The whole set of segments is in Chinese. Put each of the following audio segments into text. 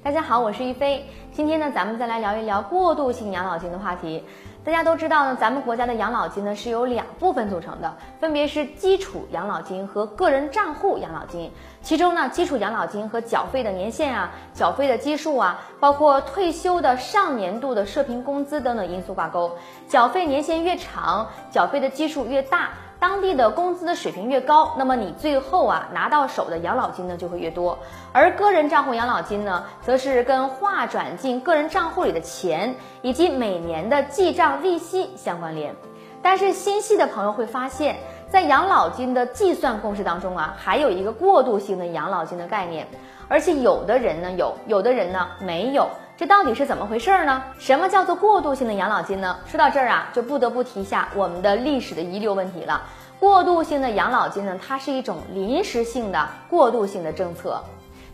大家好，我是一飞。今天呢，咱们再来聊一聊过渡性养老金的话题。大家都知道呢，咱们国家的养老金呢是由两部分组成的，分别是基础养老金和个人账户养老金。其中呢，基础养老金和缴费的年限啊、缴费的基数啊，包括退休的上年度的社平工资等等因素挂钩。缴费年限越长，缴费的基数越大。当地的工资的水平越高，那么你最后啊拿到手的养老金呢就会越多。而个人账户养老金呢，则是跟划转进个人账户里的钱以及每年的记账利息相关联。但是心细的朋友会发现，在养老金的计算公式当中啊，还有一个过渡性的养老金的概念，而且有的人呢有，有的人呢没有。这到底是怎么回事呢？什么叫做过渡性的养老金呢？说到这儿啊，就不得不提一下我们的历史的遗留问题了。过渡性的养老金呢，它是一种临时性的过渡性的政策。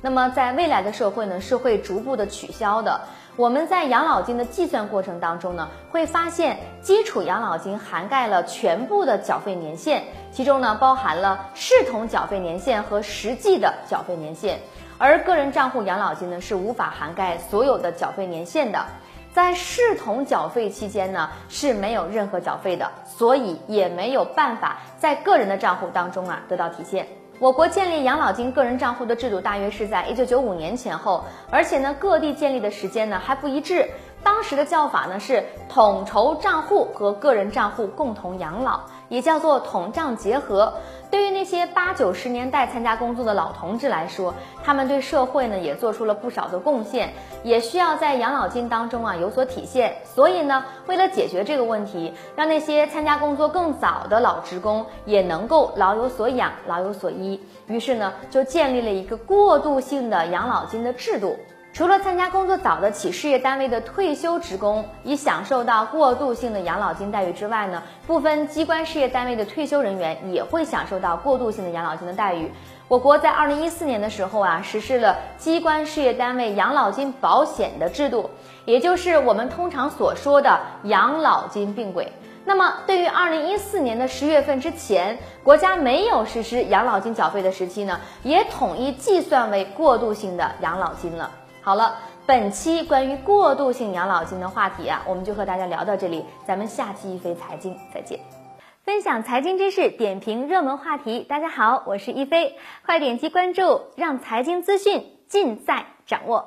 那么在未来的社会呢，是会逐步的取消的。我们在养老金的计算过程当中呢，会发现基础养老金涵盖了全部的缴费年限，其中呢包含了视同缴费年限和实际的缴费年限。而个人账户养老金呢是无法涵盖所有的缴费年限的，在视同缴费期间呢是没有任何缴费的，所以也没有办法在个人的账户当中啊得到体现。我国建立养老金个人账户的制度大约是在一九九五年前后，而且呢各地建立的时间呢还不一致。当时的叫法呢是统筹账户和个人账户共同养老，也叫做统账结合。对于那些八九十年代参加工作的老同志来说，他们对社会呢也做出了不少的贡献，也需要在养老金当中啊有所体现。所以呢，为了解决这个问题，让那些参加工作更早的老职工也能够老有所养、老有所依，于是呢就建立了一个过渡性的养老金的制度。除了参加工作早的企事业单位的退休职工已享受到过渡性的养老金待遇之外呢，部分机关事业单位的退休人员也会享受到过渡性的养老金的待遇。我国在二零一四年的时候啊，实施了机关事业单位养老金保险的制度，也就是我们通常所说的养老金并轨。那么，对于二零一四年的十月份之前，国家没有实施养老金缴费的时期呢，也统一计算为过渡性的养老金了。好了，本期关于过渡性养老金的话题啊，我们就和大家聊到这里，咱们下期一飞财经再见。分享财经知识，点评热门话题。大家好，我是一飞，快点击关注，让财经资讯尽在掌握。